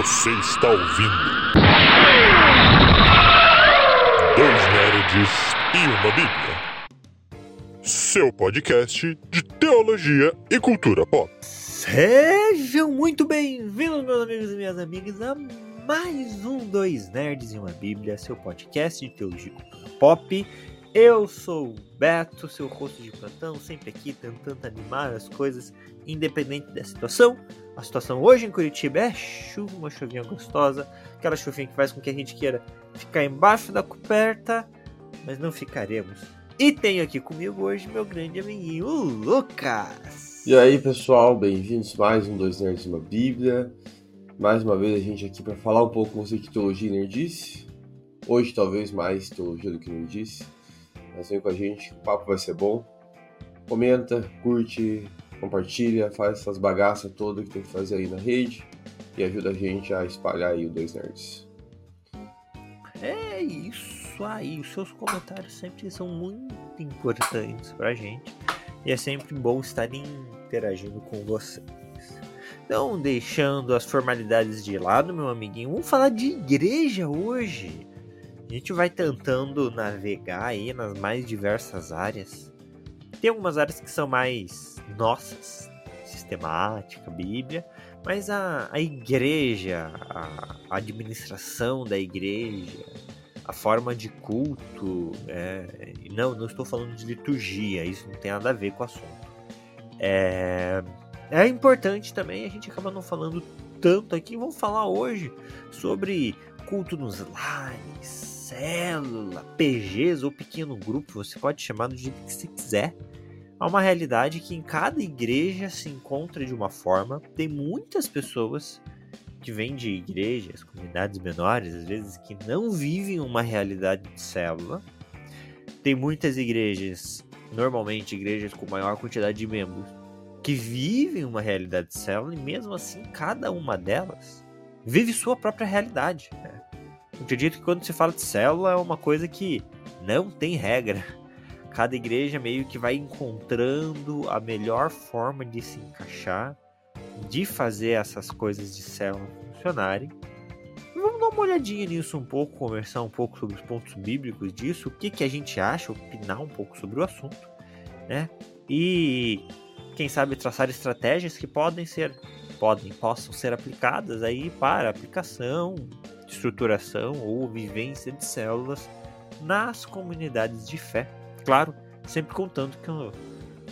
Você está ouvindo. Dois Nerds e uma Bíblia. Seu podcast de teologia e cultura pop. Sejam muito bem-vindos, meus amigos e minhas amigas, a mais um Dois Nerds e uma Bíblia, seu podcast de teologia e cultura pop. Eu sou o Beto, seu rosto de plantão, sempre aqui tentando animar as coisas, independente da situação. A situação hoje em Curitiba é chuva, uma chuvinha gostosa, aquela chuvinha que faz com que a gente queira ficar embaixo da coberta, mas não ficaremos. E tenho aqui comigo hoje meu grande amiguinho, Lucas. E aí, pessoal, bem-vindos mais um Dois Nerds uma Bíblia. Mais uma vez a gente aqui para falar um pouco com você de teologia e nerdice. Hoje talvez mais teologia do que nerdice. Mas vem com a gente, o papo vai ser bom. Comenta, curte, compartilha, faz essas bagaças todas que tem que fazer aí na rede e ajuda a gente a espalhar aí o Dois Nerds. É isso aí, os seus comentários sempre são muito importantes pra gente e é sempre bom estar interagindo com vocês. Então, deixando as formalidades de lado, meu amiguinho, vamos falar de igreja hoje. A gente vai tentando navegar aí nas mais diversas áreas. Tem algumas áreas que são mais nossas, sistemática, Bíblia, mas a, a igreja, a, a administração da igreja, a forma de culto, é, não, não estou falando de liturgia, isso não tem nada a ver com o assunto. É, é importante também, a gente acaba não falando tanto aqui, vamos falar hoje sobre culto nos lares, célula, PGs ou pequeno grupo, você pode chamar do jeito que você quiser. Há uma realidade que em cada igreja se encontra de uma forma. Tem muitas pessoas que vêm de igrejas, comunidades menores, às vezes que não vivem uma realidade de célula. Tem muitas igrejas, normalmente igrejas com maior quantidade de membros, que vivem uma realidade de célula e mesmo assim cada uma delas vive sua própria realidade. Né? Acredito que quando se fala de célula é uma coisa que não tem regra. Cada igreja meio que vai encontrando a melhor forma de se encaixar, de fazer essas coisas de célula funcionarem. Vamos dar uma olhadinha nisso um pouco, conversar um pouco sobre os pontos bíblicos disso, o que, que a gente acha, opinar um pouco sobre o assunto, né? E quem sabe traçar estratégias que podem ser, podem, possam ser aplicadas aí para aplicação estruturação ou vivência de células nas comunidades de fé. Claro, sempre contando com,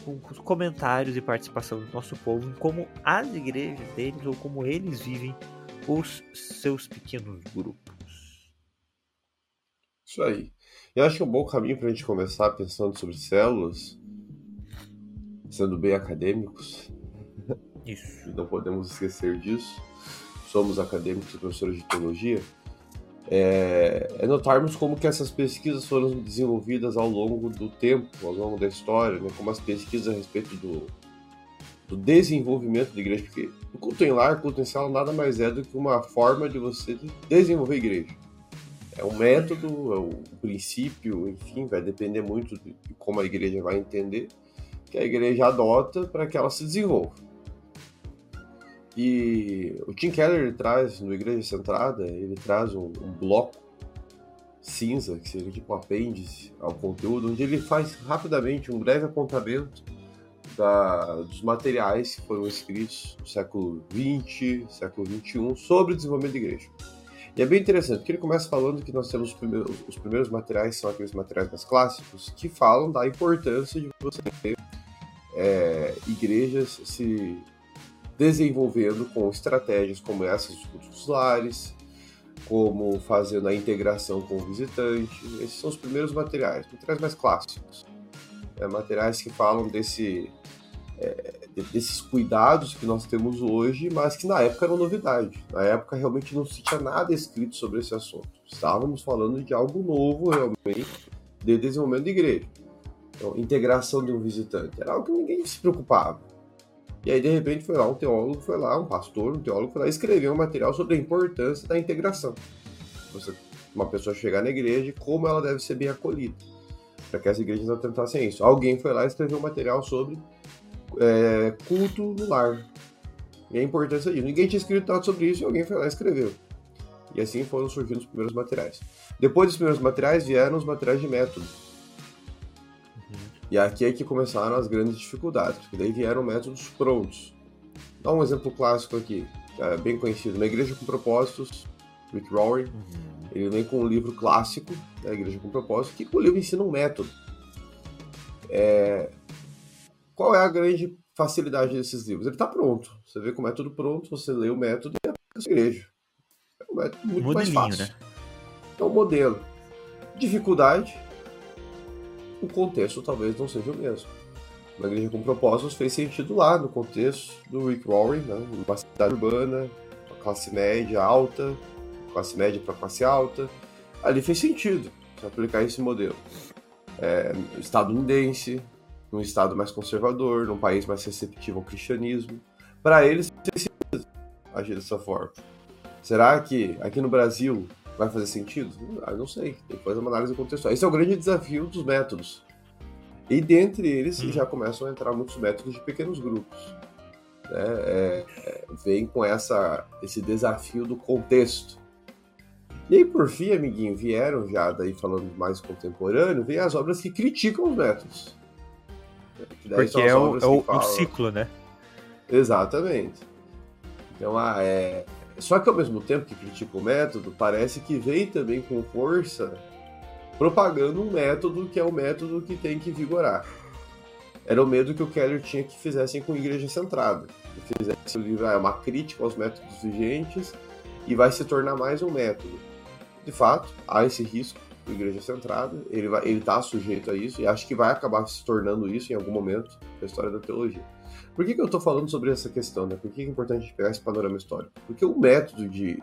com os comentários e participação do nosso povo em como as igrejas deles ou como eles vivem os seus pequenos grupos. Isso aí. Eu acho que é um bom caminho para a gente começar pensando sobre células, sendo bem acadêmicos. Isso. Não podemos esquecer disso somos acadêmicos e professores de teologia, é, é, notarmos como que essas pesquisas foram desenvolvidas ao longo do tempo, ao longo da história, né? como as pesquisas a respeito do, do desenvolvimento da igreja, porque o culto em lar, culto em sala, nada mais é do que uma forma de você desenvolver a igreja. É um método, é um princípio, enfim, vai depender muito de como a igreja vai entender, que a igreja adota para que ela se desenvolva. E o Tim Keller ele traz no Igreja Centrada, ele traz um, um, bloco cinza, que seria tipo um apêndice ao conteúdo, onde ele faz rapidamente um breve apontamento da, dos materiais que foram escritos no século XX, século XXI, sobre o desenvolvimento da igreja. E é bem interessante, porque ele começa falando que nós temos os primeiros, os primeiros materiais, são aqueles materiais mais clássicos, que falam da importância de você ter é, igrejas se desenvolvendo com estratégias como essas dos cultos lares, como fazendo a integração com o visitante. Esses são os primeiros materiais, materiais mais clássicos. É, materiais que falam desse, é, desses cuidados que nós temos hoje, mas que na época eram novidade. Na época realmente não se tinha nada escrito sobre esse assunto. Estávamos falando de algo novo realmente de desenvolvimento de igreja. Então, integração de um visitante era algo que ninguém se preocupava. E aí, de repente, foi lá um teólogo, foi lá, um pastor, um teólogo, foi lá escrever um material sobre a importância da integração. Você, uma pessoa chegar na igreja e como ela deve ser bem acolhida. Para que as igrejas não tentassem isso. Alguém foi lá e escreveu um material sobre é, culto no lar. E a importância disso. Ninguém tinha escrito nada sobre isso e alguém foi lá e escreveu. E assim foram surgindo os primeiros materiais. Depois dos primeiros materiais vieram os materiais de método. E aqui é que começaram as grandes dificuldades, porque daí vieram métodos prontos. Dá um exemplo clássico aqui, é bem conhecido. Uma igreja com propósitos, Rick Rory, uhum. ele vem com um livro clássico, da Igreja com Propósito, que o livro ensina um método. É... Qual é a grande facilidade desses livros? Ele está pronto. Você vê com o método pronto, você lê o método e aplica a sua igreja. É um método muito Modelinho, mais fácil. Né? É um modelo. Dificuldade, o contexto talvez não seja o mesmo. Uma igreja com propósitos fez sentido lá no contexto do Rick Warren, né? uma cidade urbana, classe média alta, classe média para classe alta. Ali fez sentido aplicar esse modelo. É, estadunidense, num estado mais conservador, num país mais receptivo ao cristianismo. Para eles, precisa agir dessa forma. Será que aqui no Brasil vai fazer sentido? Ah, não sei, tem que fazer uma análise contextual. Esse é o grande desafio dos métodos. E dentre eles hum. já começam a entrar muitos métodos de pequenos grupos. Né? É, é, vem com essa, esse desafio do contexto. E aí, por fim, amiguinho, vieram já, daí falando mais contemporâneo, vem as obras que criticam os métodos. Porque é, o, é o, o, ciclo, né? Exatamente. Então, ah, é... Só que ao mesmo tempo que critica o método, parece que vem também com força propagando um método que é o método que tem que vigorar. Era o medo que o Keller tinha que fizessem com Igreja Centrada. Que fizessem o livro, ah, é uma crítica aos métodos vigentes e vai se tornar mais um método. De fato, há esse risco do Igreja Centrada, ele está sujeito a isso, e acho que vai acabar se tornando isso em algum momento da história da teologia. Por que, que eu estou falando sobre essa questão? Né? Por que é importante pegar esse panorama histórico? Porque o método de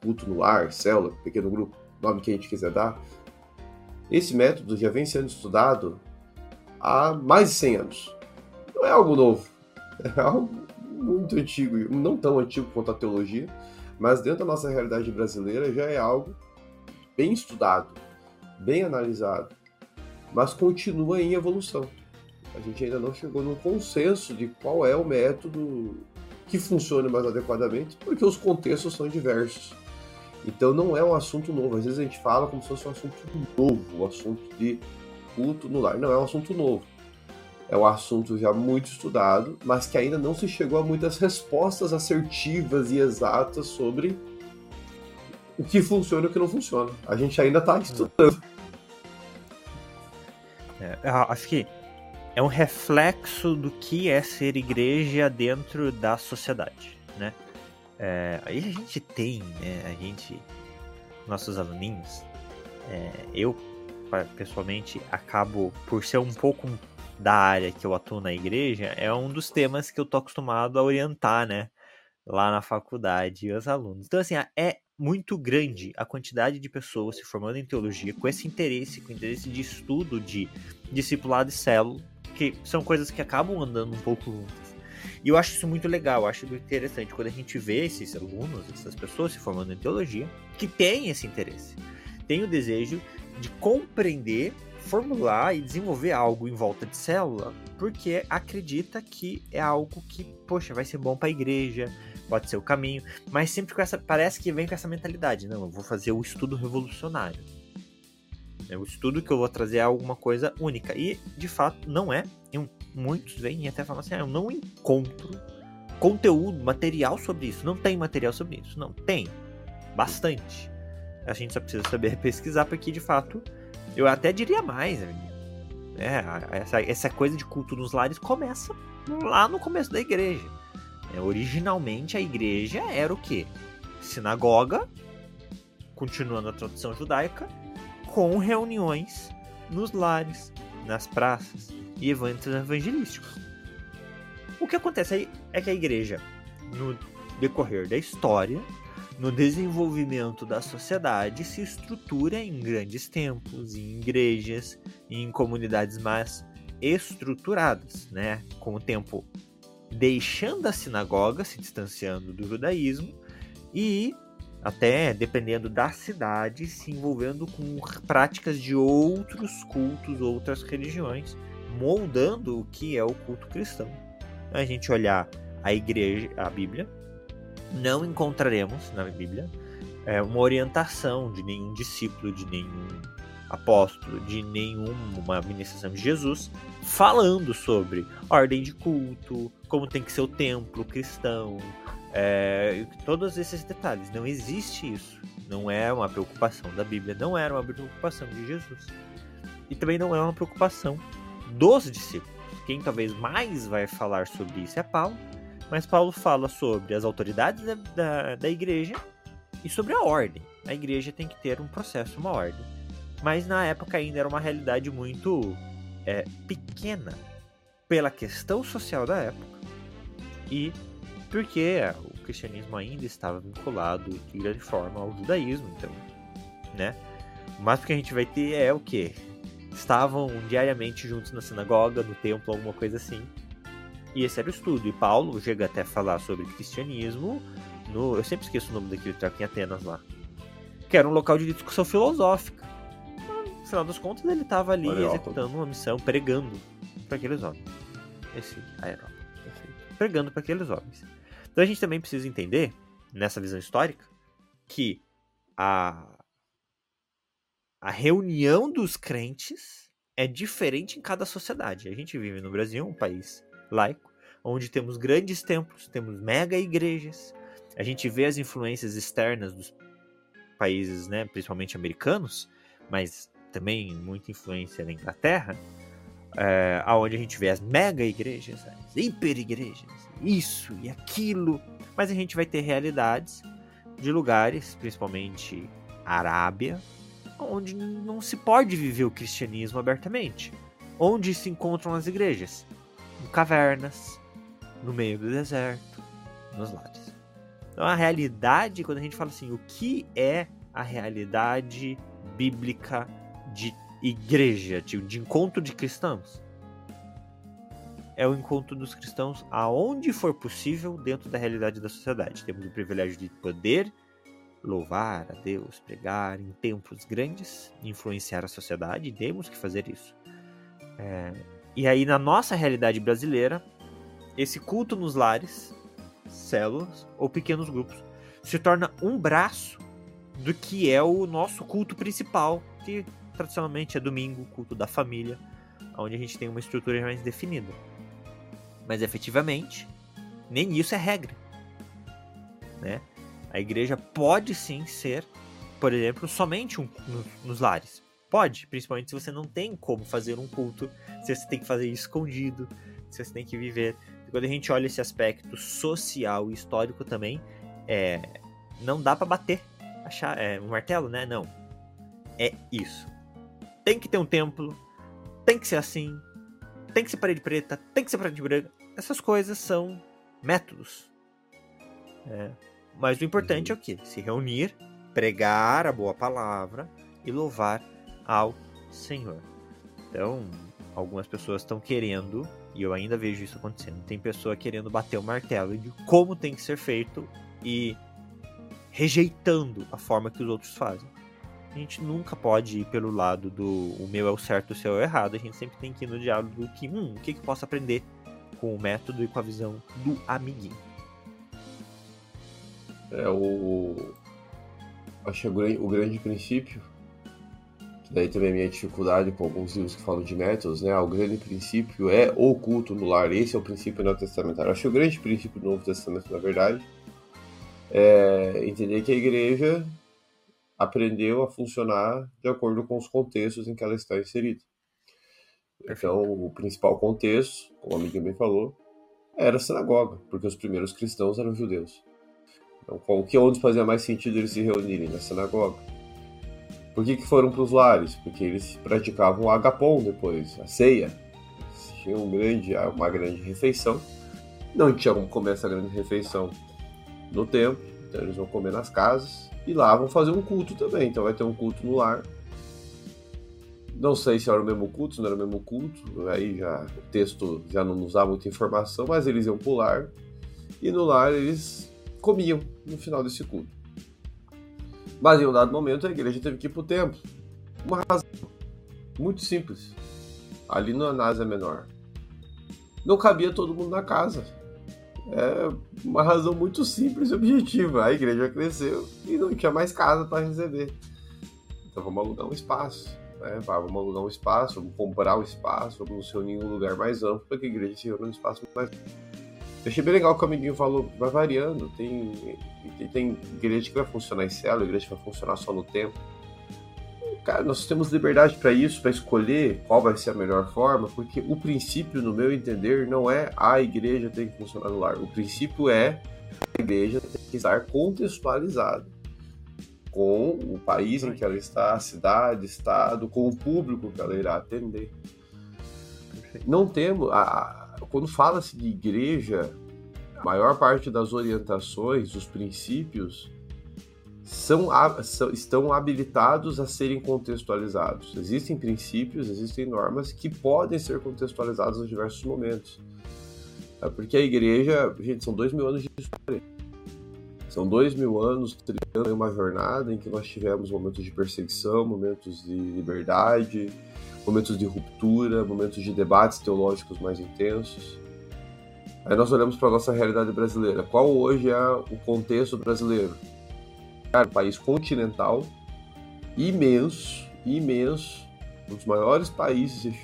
culto no lar, célula, pequeno grupo, nome que a gente quiser dar, esse método já vem sendo estudado há mais de 100 anos. Não é algo novo, é algo muito antigo, não tão antigo quanto a teologia, mas dentro da nossa realidade brasileira já é algo bem estudado, bem analisado, mas continua em evolução. A gente ainda não chegou num consenso de qual é o método que funcione mais adequadamente, porque os contextos são diversos. Então não é um assunto novo. Às vezes a gente fala como se fosse um assunto novo, o um assunto de culto no lar. Não é um assunto novo. É um assunto já muito estudado, mas que ainda não se chegou a muitas respostas assertivas e exatas sobre o que funciona e o que não funciona. A gente ainda está estudando. É, acho que é um reflexo do que é ser igreja dentro da sociedade, né? É, aí a gente tem, né? A gente, nossos aluninhos, é, eu pessoalmente acabo por ser um pouco da área que eu atuo na igreja, é um dos temas que eu tô acostumado a orientar, né? Lá na faculdade os alunos. Então, assim, é muito grande a quantidade de pessoas se formando em teologia com esse interesse, com interesse de estudo de discipulado e célula, são coisas que acabam andando um pouco juntas. E eu acho isso muito legal, acho interessante quando a gente vê esses alunos, essas pessoas se formando em teologia, que têm esse interesse, têm o desejo de compreender, formular e desenvolver algo em volta de célula, porque acredita que é algo que, poxa, vai ser bom para a igreja, pode ser o caminho, mas sempre com essa. Parece que vem com essa mentalidade. Não, eu vou fazer o estudo revolucionário. É o estudo que eu vou trazer é alguma coisa única. E, de fato, não é. Eu, muitos vêm e até falam assim: ah, eu não encontro conteúdo, material sobre isso. Não tem material sobre isso. Não, tem. Bastante. A gente só precisa saber pesquisar, porque, de fato, eu até diria mais. É, essa, essa coisa de culto nos lares começa lá no começo da igreja. É, originalmente a igreja era o quê? Sinagoga, continuando a tradição judaica, com reuniões nos lares, nas praças e eventos evangelísticos. O que acontece aí é que a igreja, no decorrer da história, no desenvolvimento da sociedade, se estrutura em grandes templos, em igrejas, em comunidades mais estruturadas, né? Com o tempo deixando a sinagoga, se distanciando do judaísmo e até dependendo da cidade, se envolvendo com práticas de outros cultos, outras religiões, moldando o que é o culto cristão. A gente olhar a igreja, a Bíblia, não encontraremos na Bíblia é, uma orientação de nenhum discípulo, de nenhum apóstolo, de nenhuma ministração de Jesus, falando sobre ordem de culto, como tem que ser o templo cristão, é, todos esses detalhes. Não existe isso. Não é uma preocupação da Bíblia, não era uma preocupação de Jesus. E também não é uma preocupação dos discípulos. Quem talvez mais vai falar sobre isso é Paulo, mas Paulo fala sobre as autoridades da, da, da igreja e sobre a ordem. A igreja tem que ter um processo, uma ordem. Mas na época ainda era uma realidade muito é, pequena pela questão social da época e porque o cristianismo ainda estava vinculado de grande forma ao judaísmo, então, né? Mas o que a gente vai ter é o que? Estavam diariamente juntos na sinagoga, no templo, alguma coisa assim. E esse era o estudo. E Paulo chega até a falar sobre cristianismo no. Eu sempre esqueço o nome daquele track em Atenas lá. Que era um local de discussão filosófica. No final das contas, ele estava ali executando uma missão, pregando para aqueles homens. Esse perfeito. Pregando para aqueles homens. Então a gente também precisa entender, nessa visão histórica, que a, a reunião dos crentes é diferente em cada sociedade. A gente vive no Brasil, um país laico, onde temos grandes templos, temos mega igrejas, a gente vê as influências externas dos países, né, principalmente americanos, mas também muita influência na Inglaterra, é, aonde a gente vê as mega igrejas, as hiper igrejas, isso e aquilo, mas a gente vai ter realidades de lugares, principalmente Arábia, onde não se pode viver o cristianismo abertamente, onde se encontram as igrejas, em cavernas, no meio do deserto, nos lares. Então a realidade, quando a gente fala assim, o que é a realidade bíblica de igreja, de, de encontro de cristãos? É o encontro dos cristãos aonde for possível dentro da realidade da sociedade. Temos o privilégio de poder louvar a Deus, pregar em templos grandes, influenciar a sociedade, temos que fazer isso. É, e aí, na nossa realidade brasileira, esse culto nos lares, células ou pequenos grupos, se torna um braço do que é o nosso culto principal, que tradicionalmente é domingo, culto da família, onde a gente tem uma estrutura mais definida. Mas efetivamente, nem isso é regra. Né? A igreja pode sim ser, por exemplo, somente um, no, nos lares. Pode, principalmente se você não tem como fazer um culto, se você tem que fazer escondido, se você tem que viver. Quando a gente olha esse aspecto social e histórico também, é, não dá para bater achar é, um martelo, né? Não. É isso tem que ter um templo, tem que ser assim, tem que ser parede preta, tem que ser parede branca. Essas coisas são métodos. É. Mas o importante é o que? Se reunir, pregar a boa palavra e louvar ao Senhor. Então, algumas pessoas estão querendo, e eu ainda vejo isso acontecendo, tem pessoa querendo bater o martelo de como tem que ser feito e rejeitando a forma que os outros fazem a gente nunca pode ir pelo lado do o meu é o certo, o seu é o errado. A gente sempre tem que ir no diálogo que, hum, o que, que posso aprender com o método e com a visão do amiguinho. É, o. Acho que o grande princípio, que daí também é minha dificuldade com alguns livros que falam de métodos, né? O grande princípio é o culto no lar. Esse é o princípio neotestamentário. Acho que o grande princípio do Novo Testamento, na verdade, é entender que a igreja aprendeu a funcionar de acordo com os contextos em que ela está inserida. Então, o principal contexto, como a amiga bem falou, era a sinagoga, porque os primeiros cristãos eram judeus. Então, o que onde fazia mais sentido eles se reunirem na sinagoga? Por que, que foram para os lares? Porque eles praticavam o agapom depois, a ceia. Eles tinham um grande, uma grande refeição. Não tinha como comer essa grande refeição no templo, então eles vão comer nas casas. E lá vão fazer um culto também. Então vai ter um culto no lar. Não sei se era o mesmo culto, se não era o mesmo culto. Aí já o texto já não nos dá muita informação, mas eles iam pular. E no lar eles comiam no final desse culto. Mas em um dado momento a igreja teve que ir para o templo. Uma razão muito simples. Ali na Ásia Menor. Não cabia todo mundo na casa. É uma razão muito simples e objetiva. A igreja cresceu e não tinha mais casa para receber. Então vamos alugar um espaço. Né? Vamos alugar um espaço, vamos comprar um espaço, vamos se unir em um lugar mais amplo para que a igreja se reúna um espaço mais eu achei bem legal que o amiguinho falou, vai variando. Tem, tem, tem igreja que vai funcionar em célula, igreja que vai funcionar só no tempo. Cara, nós temos liberdade para isso, para escolher qual vai ser a melhor forma, porque o princípio, no meu entender, não é a igreja tem que funcionar no lar. O princípio é a igreja tem que estar contextualizada com o país em que ela está, a cidade, estado, com o público que ela irá atender. Não temos. A, quando fala-se de igreja, a maior parte das orientações, dos princípios, são, são, estão habilitados a serem contextualizados. Existem princípios, existem normas que podem ser contextualizados em diversos momentos. É porque a igreja, gente, são dois mil anos de história. São dois mil anos trilhando uma jornada em que nós tivemos momentos de perseguição, momentos de liberdade, momentos de ruptura, momentos de debates teológicos mais intensos. Aí nós olhamos para a nossa realidade brasileira. Qual hoje é o contexto brasileiro? Cara, país continental, imenso, imenso, um dos maiores países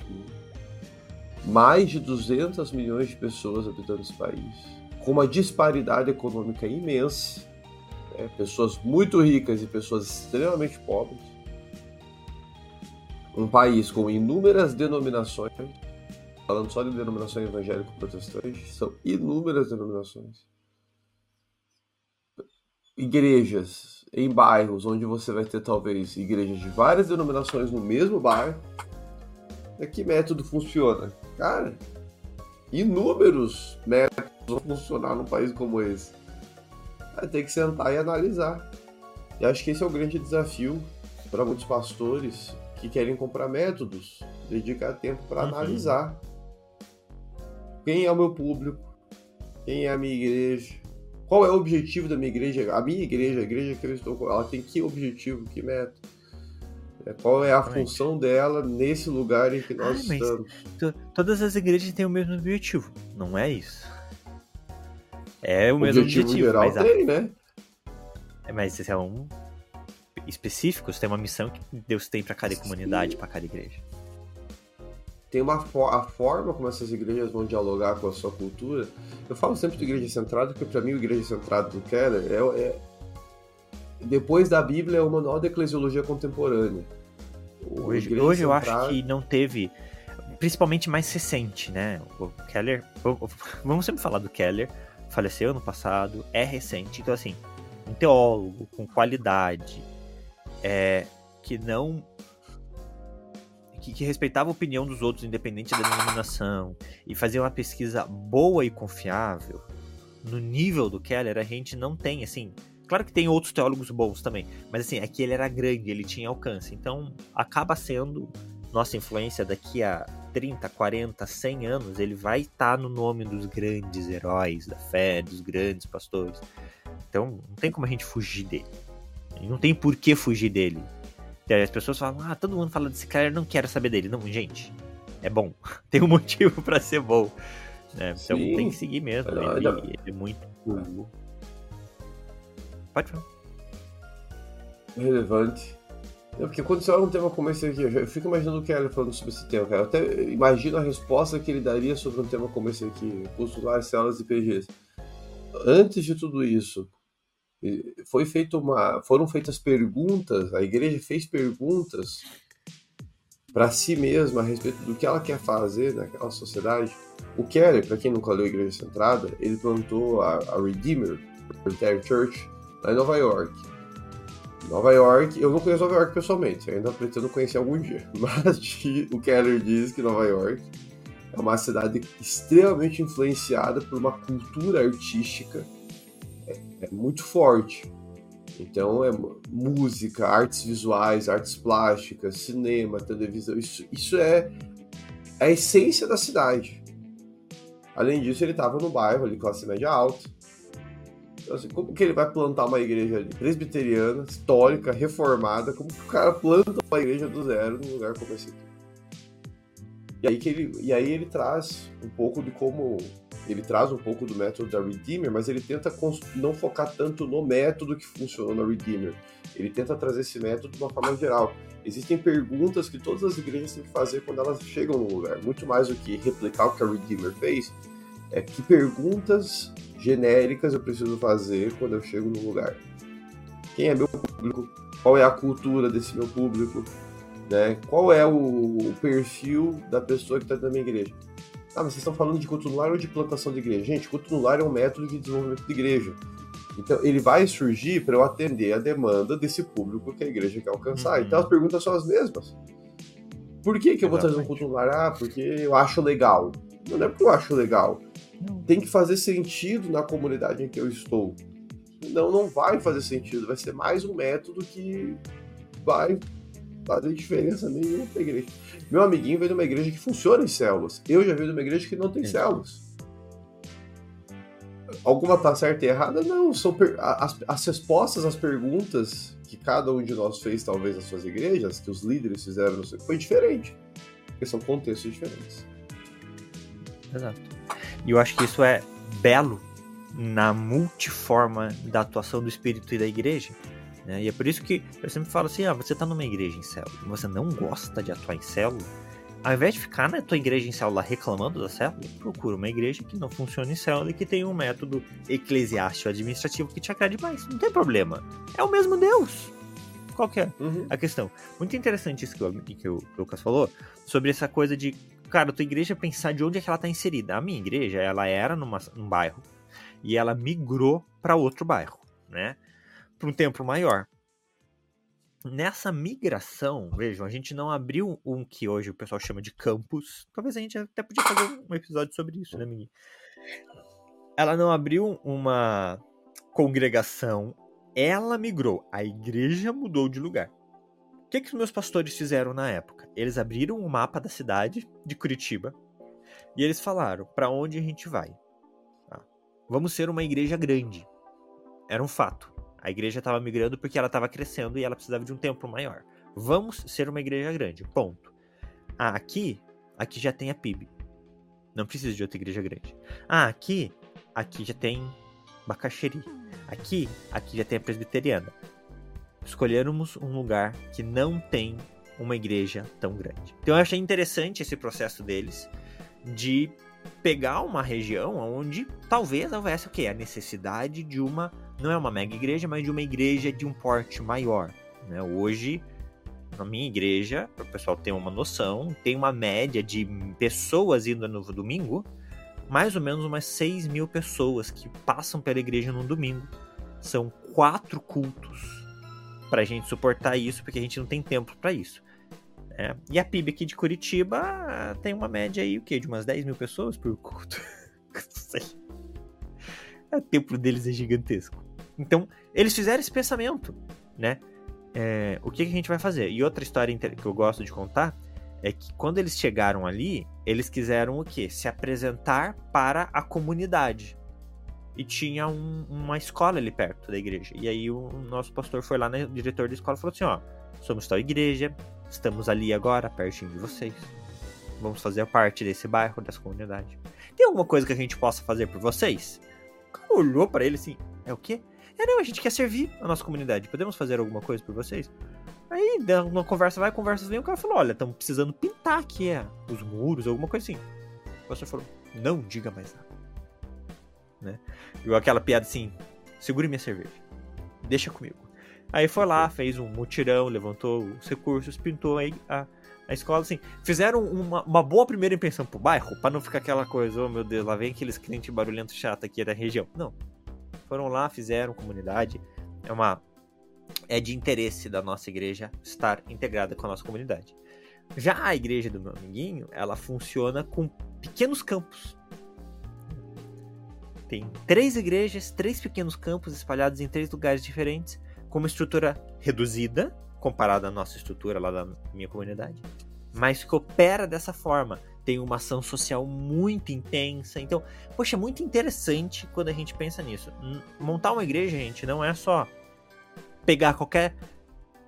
mais de 200 milhões de pessoas habitando esse país, com uma disparidade econômica imensa, né? pessoas muito ricas e pessoas extremamente pobres, um país com inúmeras denominações, falando só de denominação evangélico-protestante, são inúmeras denominações. Igrejas em bairros onde você vai ter talvez igrejas de várias denominações no mesmo bairro. É que método funciona? Cara, inúmeros métodos vão funcionar num país como esse. Vai ter que sentar e analisar. E acho que esse é o grande desafio para muitos pastores que querem comprar métodos, dedicar tempo para uhum. analisar quem é o meu público, quem é a minha igreja, qual é o objetivo da minha igreja, a minha igreja, a igreja que eu estou, ela tem que objetivo, que meta, é, qual é a função dela nesse lugar em que nós ah, estamos. Todas as igrejas têm o mesmo objetivo, não é isso? É o mesmo objetivo. objetivo geral mas tem, a... né? É, mas esse é um específicos, tem uma missão que Deus tem para cada Sim. comunidade, para cada igreja. Tem uma a forma como essas igrejas vão dialogar com a sua cultura. Eu falo sempre de igreja centrada, porque para mim o igreja centrada do Keller é, é, depois da Bíblia é o manual da eclesiologia contemporânea. hoje, hoje eu acho que não teve, principalmente mais recente, né? O Keller, vamos sempre falar do Keller, faleceu ano passado, é recente, então assim, um teólogo com qualidade, é, que não. Que, que, respeitava a opinião dos outros, independente da denominação, e fazia uma pesquisa boa e confiável, no nível do Keller, a gente não tem, assim. Claro que tem outros teólogos bons também, mas assim, aqui ele era grande, ele tinha alcance. Então, acaba sendo nossa influência daqui a 30, 40, 100 anos, ele vai estar tá no nome dos grandes heróis da fé, dos grandes pastores. Então, não tem como a gente fugir dele. Não tem por que fugir dele. As pessoas falam, ah, todo mundo fala desse cara, eu não quero saber dele. Não, gente, é bom. tem um motivo para ser bom. Né? Então Sim. tem que seguir mesmo. Ele, ele, é muito. Uhum. Pode falar. Relevante. É porque quando você olha um tema como esse aqui, eu, já, eu fico imaginando o Kelly falando sobre esse tema, cara. Eu até imagino a resposta que ele daria sobre um tema como esse aqui, custos lá, células e PGs. Antes de tudo isso, foi feito uma, foram feitas perguntas, a igreja fez perguntas para si mesma a respeito do que ela quer fazer naquela sociedade. O Keller, para quem nunca leu Igreja Centrada, ele plantou a, a Redeemer Presbyterian Church lá em Nova York. Nova York, eu não conheço Nova York pessoalmente, ainda pretendo conhecer algum dia, mas o Keller diz que Nova York é uma cidade extremamente influenciada por uma cultura artística é muito forte. Então é música, artes visuais, artes plásticas, cinema, televisão, isso, isso é a essência da cidade. Além disso, ele estava no bairro ali, classe média alta. Então, assim, como que ele vai plantar uma igreja ali, presbiteriana, histórica, reformada? Como que o cara planta uma igreja do zero num lugar como esse? E aí, que ele, e aí ele traz um pouco de como ele traz um pouco do método da Redeemer, mas ele tenta não focar tanto no método que funcionou na Redeemer. Ele tenta trazer esse método de uma forma geral. Existem perguntas que todas as igrejas têm que fazer quando elas chegam no lugar. Muito mais do que replicar o que a Redeemer fez, é que perguntas genéricas eu preciso fazer quando eu chego no lugar. Quem é meu público? Qual é a cultura desse meu público? Né? Qual é o perfil da pessoa que está na minha igreja? Ah, mas vocês estão falando de culto no lar ou de plantação de igreja? Gente, culto no lar é um método de desenvolvimento de igreja. Então, ele vai surgir para eu atender a demanda desse público que a igreja quer alcançar. Uhum. Então, as perguntas são as mesmas. Por que, que eu vou trazer um culto no lar? Ah, porque eu acho legal. Não é porque eu acho legal. Tem que fazer sentido na comunidade em que eu estou. Não, não vai fazer sentido. Vai ser mais um método que vai fazer diferença nenhuma pra igreja. Meu amiguinho veio de uma igreja que funciona em células. Eu já vi de uma igreja que não tem Sim. células. Alguma tá certa e errada? Não. São as, as respostas às perguntas que cada um de nós fez, talvez, nas suas igrejas, que os líderes fizeram, foi diferente. Porque são contextos diferentes. Exato. E eu acho que isso é belo na multiforma da atuação do Espírito e da igreja. Né? E é por isso que eu sempre falo assim: ah, você está numa igreja em célula e você não gosta de atuar em célula, ao invés de ficar na tua igreja em célula reclamando da célula, procura uma igreja que não funciona em célula e que tem um método eclesiástico administrativo que te agrade mais. Não tem problema. É o mesmo Deus. Qual que é uhum. a questão? Muito interessante isso que o, que o Lucas falou, sobre essa coisa de, cara, tua igreja pensar de onde é que ela está inserida. A minha igreja, ela era numa, num bairro e ela migrou para outro bairro, né? Para um tempo maior. Nessa migração, vejam, a gente não abriu um que hoje o pessoal chama de campus. Talvez a gente até podia fazer um episódio sobre isso, né, Mini? Ela não abriu uma congregação, ela migrou. A igreja mudou de lugar. O que, que os meus pastores fizeram na época? Eles abriram o um mapa da cidade de Curitiba e eles falaram para onde a gente vai. Ah, vamos ser uma igreja grande. Era um fato. A igreja estava migrando porque ela estava crescendo e ela precisava de um templo maior. Vamos ser uma igreja grande. Ponto. Ah, aqui, aqui já tem a PIB. Não precisa de outra igreja grande. Ah, aqui, aqui já tem Bacaxeri. Aqui, aqui já tem a presbiteriana. Escolhermos um lugar que não tem uma igreja tão grande. Então eu achei interessante esse processo deles de pegar uma região onde talvez houvesse o quê? A necessidade de uma, não é uma mega igreja, mas de uma igreja de um porte maior. Né? Hoje, na minha igreja, para o pessoal ter uma noção, tem uma média de pessoas indo no domingo, mais ou menos umas 6 mil pessoas que passam pela igreja no domingo. São quatro cultos para a gente suportar isso, porque a gente não tem tempo para isso. É. E a PIB aqui de Curitiba tem uma média aí, o quê? De umas 10 mil pessoas por culto. Não sei. O templo deles é gigantesco. Então, eles fizeram esse pensamento, né? É, o que, que, a gente vai fazer? E outra história que eu gosto de contar é que quando eles chegaram ali, eles quiseram o quê? Se apresentar para a comunidade. E tinha um, uma escola ali perto da igreja. E aí o nosso pastor foi lá, né, o diretor da escola, e falou assim: ó, somos tal igreja, Estamos ali agora, pertinho de vocês. Vamos fazer parte desse bairro, dessa comunidade. Tem alguma coisa que a gente possa fazer por vocês? O cara olhou para ele assim: é o quê? É, não, a gente quer servir a nossa comunidade. Podemos fazer alguma coisa por vocês? Aí, uma conversa vai, conversa vem, o cara falou: olha, estamos precisando pintar aqui é, os muros, alguma coisa assim. O pastor falou: não diga mais nada. Né? E aquela piada assim: segure minha cerveja. Deixa comigo. Aí foi lá, fez um mutirão, levantou os recursos, pintou aí a, a escola, assim. Fizeram uma, uma boa primeira impressão pro bairro, para não ficar aquela coisa, oh meu Deus, lá vem aqueles clientes barulhentos chato aqui da região. Não. Foram lá, fizeram comunidade. É uma. É de interesse da nossa igreja estar integrada com a nossa comunidade. Já a igreja do meu amiguinho, ela funciona com pequenos campos. Tem três igrejas, três pequenos campos espalhados em três lugares diferentes com uma estrutura reduzida, comparada à nossa estrutura lá da minha comunidade, mas que opera dessa forma. Tem uma ação social muito intensa. Então, poxa, é muito interessante quando a gente pensa nisso. Montar uma igreja, gente, não é só pegar qualquer,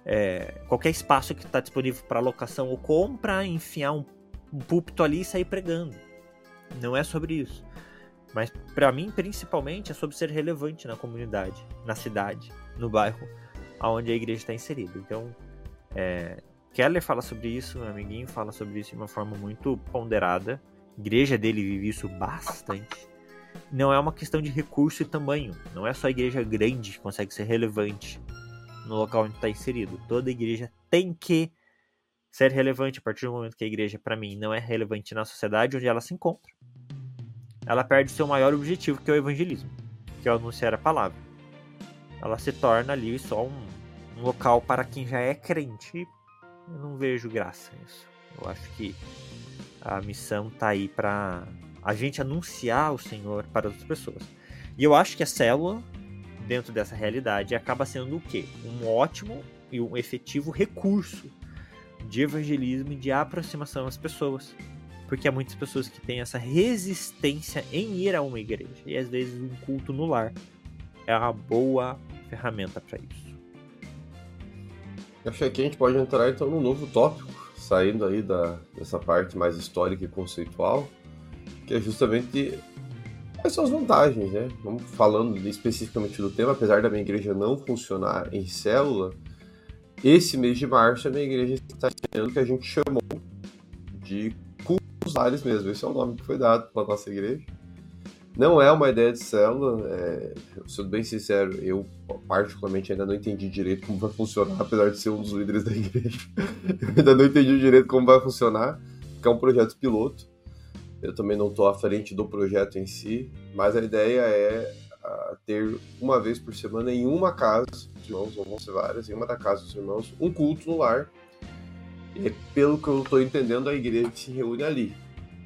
é, qualquer espaço que está disponível para locação ou compra, enfiar um, um púlpito ali e sair pregando. Não é sobre isso. Mas para mim, principalmente, é sobre ser relevante na comunidade, na cidade, no bairro onde a igreja está inserida. Então, é, Keller fala sobre isso, meu amiguinho fala sobre isso de uma forma muito ponderada. A igreja dele vive isso bastante. Não é uma questão de recurso e tamanho. Não é só a igreja grande que consegue ser relevante no local onde está inserido. Toda igreja tem que ser relevante a partir do momento que a igreja, para mim, não é relevante na sociedade onde ela se encontra. Ela perde seu maior objetivo, que é o evangelismo, que é anunciar a palavra. Ela se torna ali só um, um local para quem já é crente eu não vejo graça nisso. Eu acho que a missão tá aí para a gente anunciar o Senhor para outras pessoas. E eu acho que a célula, dentro dessa realidade, acaba sendo o quê? Um ótimo e um efetivo recurso de evangelismo e de aproximação às pessoas. Porque há muitas pessoas que têm essa resistência em ir a uma igreja. E às vezes um culto no lar é uma boa ferramenta para isso. Acho que a gente pode entrar então num novo tópico, saindo aí da, dessa parte mais histórica e conceitual, que é justamente quais são as vantagens, né? Vamos falando especificamente do tema, apesar da minha igreja não funcionar em célula, esse mês de março a minha igreja está tendo o que a gente chamou de cultos lares mesmo. Esse é o nome que foi dado para nossa igreja. Não é uma ideia de célula, é, sendo bem sincero, eu particularmente ainda não entendi direito como vai funcionar, apesar de ser um dos líderes da igreja. eu ainda não entendi direito como vai funcionar, porque é um projeto piloto. Eu também não estou à frente do projeto em si, mas a ideia é a, ter uma vez por semana em uma casa dos irmãos, vão ser várias, em uma da casa dos irmãos, um culto no lar. E pelo que eu estou entendendo, a igreja se reúne ali.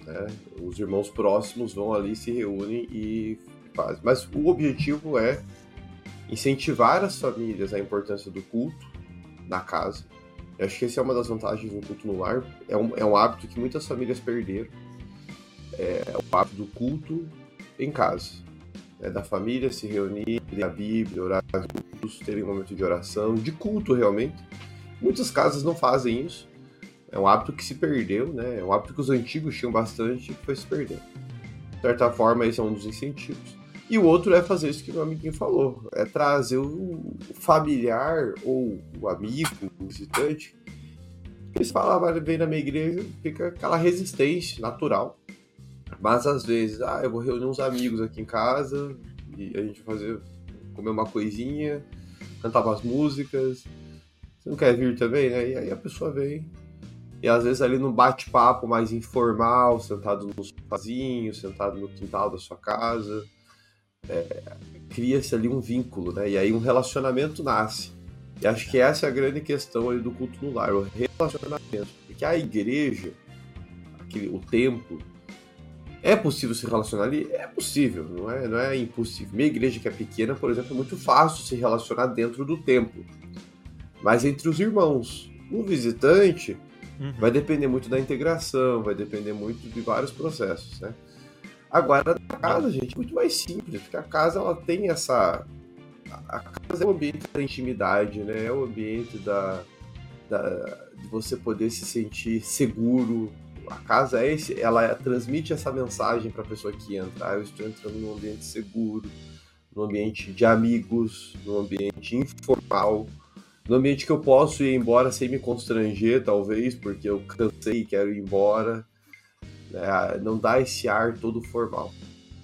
Né? Os irmãos próximos vão ali, se reúnem e fazem. Mas o objetivo é incentivar as famílias a importância do culto na casa. Eu acho que essa é uma das vantagens do culto no lar. É um, é um hábito que muitas famílias perderam. É o hábito do culto em casa. É da família se reunir, ler a Bíblia, orar juntos, terem um momento de oração, de culto realmente. Muitas casas não fazem isso. É um hábito que se perdeu, né? É um hábito que os antigos tinham bastante e foi se perdendo. De certa forma, esse é um dos incentivos. E o outro é fazer isso que o meu amiguinho falou: é trazer o familiar ou o amigo, o visitante. Eles falavam, ah, vem na minha igreja, fica aquela resistência natural. Mas às vezes, ah, eu vou reunir uns amigos aqui em casa e a gente vai fazer, comer uma coisinha, cantar umas músicas. Você não quer vir também, né? E aí a pessoa vem, e às vezes ali no bate-papo mais informal, sentado no sofazinho, sentado no quintal da sua casa, é, cria-se ali um vínculo, né? E aí um relacionamento nasce. E acho que essa é a grande questão ali do culto no lar, o relacionamento. Porque a igreja, aquele, o templo, é possível se relacionar ali? É possível, não é, não é impossível. Minha igreja que é pequena, por exemplo, é muito fácil se relacionar dentro do templo. Mas entre os irmãos, o visitante Uhum. Vai depender muito da integração, vai depender muito de vários processos, né? Agora, na casa, gente, é muito mais simples, porque a casa ela tem essa. A casa é o ambiente da intimidade, né? É o ambiente da, da de você poder se sentir seguro. A casa é esse, ela transmite essa mensagem para a pessoa que entra. Ah, eu estou entrando num ambiente seguro, num ambiente de amigos, num ambiente informal no ambiente que eu posso ir embora sem me constranger, talvez, porque eu cansei e quero ir embora. É, não dá esse ar todo formal.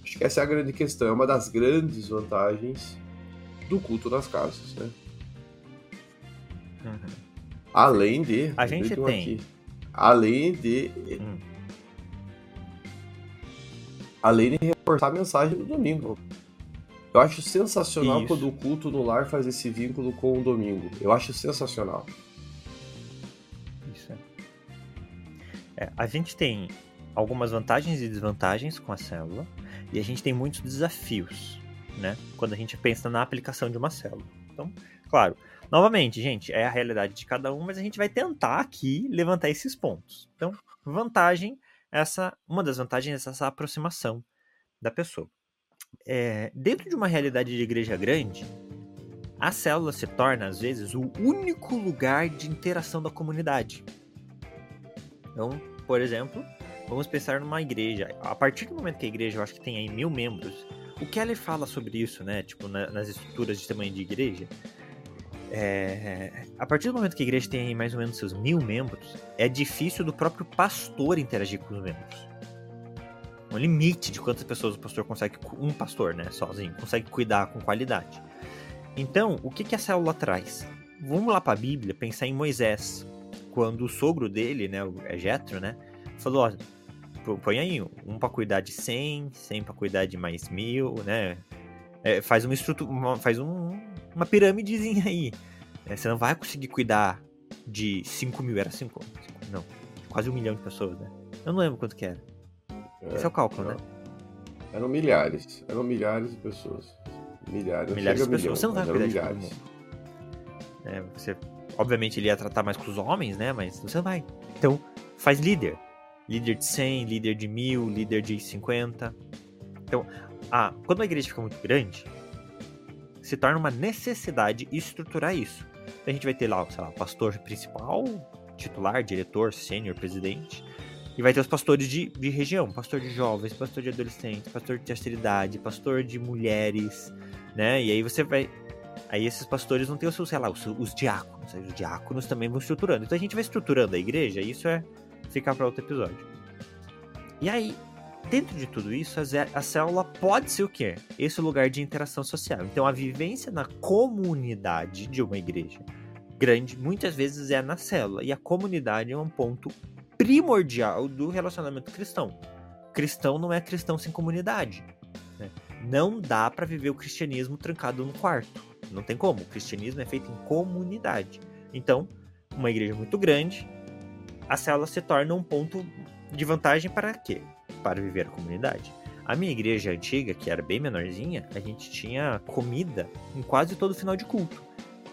Acho que essa é a grande questão, é uma das grandes vantagens do culto nas casas, né? Uhum. Além de. A gente tem. Aqui, além de. Hum. Além de reforçar a mensagem do domingo. Eu acho sensacional Isso. quando o culto no lar faz esse vínculo com o domingo. Eu acho sensacional. Isso é. é. A gente tem algumas vantagens e desvantagens com a célula e a gente tem muitos desafios, né? Quando a gente pensa na aplicação de uma célula. Então, claro, novamente, gente, é a realidade de cada um, mas a gente vai tentar aqui levantar esses pontos. Então, vantagem, essa, uma das vantagens é essa aproximação da pessoa é, dentro de uma realidade de igreja grande, a célula se torna, às vezes, o único lugar de interação da comunidade. Então, por exemplo, vamos pensar numa igreja. A partir do momento que a igreja, eu acho que tem aí mil membros, o Keller fala sobre isso, né? Tipo, na, nas estruturas de tamanho de igreja. É, a partir do momento que a igreja tem mais ou menos seus mil membros, é difícil do próprio pastor interagir com os membros. Um limite de quantas pessoas o pastor consegue, um pastor, né, sozinho, consegue cuidar com qualidade. Então, o que, que a célula traz? Vamos lá para a Bíblia pensar em Moisés, quando o sogro dele, né, o Jetro, né, falou: ó, põe aí um para cuidar de 100, 100 para cuidar de mais mil, né? É, faz uma estrutura, faz um, uma pirâmidezinha aí. É, você não vai conseguir cuidar de 5 mil, era 5, não, quase um milhão de pessoas, né? Eu não lembro quanto que era. É, Esse é o cálculo, não. né? Eram milhares, eram milhares de pessoas. Milhares, milhares de pessoas. Milhão, você não vai cuidar milhares. de é, você, obviamente ele ia tratar mais com os homens, né? Mas você não vai. Então, faz líder. Líder de 100, líder de 1000, líder de 50. Então, a, quando a igreja fica muito grande, se torna uma necessidade estruturar isso. Então, a gente vai ter lá, sei lá, pastor principal, titular, diretor, sênior, presidente. E vai ter os pastores de, de região, pastor de jovens, pastor de adolescentes, pastor de terceira idade, pastor de mulheres, né? E aí você vai. Aí esses pastores não têm os seus, sei lá, os, os diáconos. Os diáconos também vão estruturando. Então a gente vai estruturando a igreja, e isso é ficar para outro episódio. E aí, dentro de tudo isso, a célula pode ser o quê? Esse lugar de interação social. Então, a vivência na comunidade de uma igreja grande, muitas vezes é na célula. E a comunidade é um ponto primordial do relacionamento cristão. Cristão não é cristão sem comunidade. Né? Não dá para viver o cristianismo trancado no quarto. Não tem como. O cristianismo é feito em comunidade. Então, uma igreja muito grande, a célula se torna um ponto de vantagem para quê? Para viver a comunidade. A minha igreja antiga, que era bem menorzinha, a gente tinha comida em quase todo final de culto.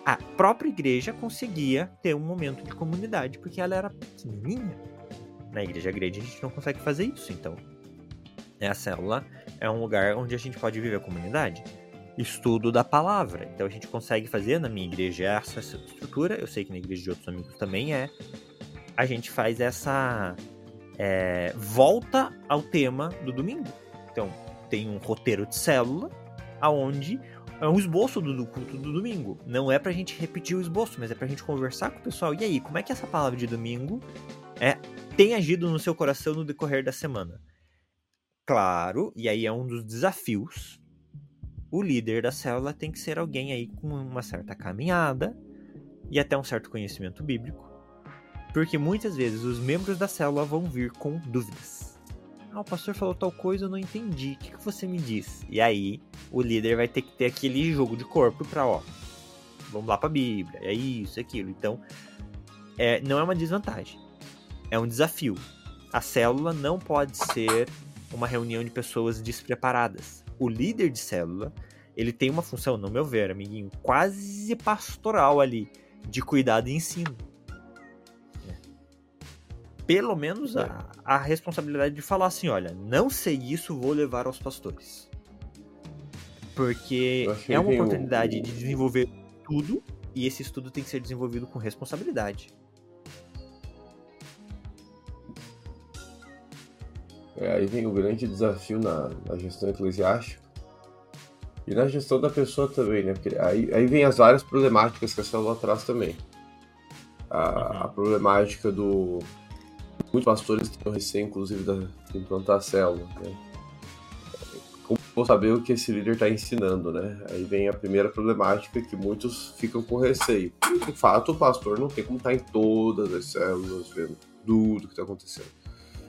A própria igreja conseguia ter um momento de comunidade, porque ela era pequenininha. Na igreja grande a gente não consegue fazer isso, então. A célula é um lugar onde a gente pode viver a comunidade. Estudo da palavra. Então a gente consegue fazer na minha igreja essa estrutura. Eu sei que na igreja de outros amigos também é a gente faz essa é, volta ao tema do domingo. Então, tem um roteiro de célula, aonde é um esboço do, do culto do domingo. Não é pra gente repetir o esboço, mas é pra gente conversar com o pessoal. E aí, como é que essa palavra de domingo é, tem agido no seu coração no decorrer da semana? Claro, e aí é um dos desafios. O líder da célula tem que ser alguém aí com uma certa caminhada e até um certo conhecimento bíblico porque muitas vezes os membros da célula vão vir com dúvidas. Ah, o pastor falou tal coisa, eu não entendi. O que, que você me diz? E aí, o líder vai ter que ter aquele jogo de corpo pra, ó, vamos lá pra Bíblia, é isso, é aquilo. Então, é, não é uma desvantagem, é um desafio. A célula não pode ser uma reunião de pessoas despreparadas. O líder de célula, ele tem uma função, no meu ver, amiguinho, quase pastoral ali, de cuidado e ensino pelo menos a, a responsabilidade de falar assim: olha, não sei isso, vou levar aos pastores. Porque é uma oportunidade de desenvolver tudo e esse estudo tem que ser desenvolvido com responsabilidade. É, aí vem o grande desafio na, na, gestão eclesiástica e na gestão da pessoa também, né? Porque aí, aí vem as várias problemáticas que a célula traz também. A, uhum. a problemática do, muitos pastores estão recém, inclusive, de implantar a célula. Né? Como vou saber o que esse líder está ensinando, né? Aí vem a primeira problemática que muitos ficam com receio. De fato, o pastor não tem como estar tá em todas as células, vendo tudo que está acontecendo.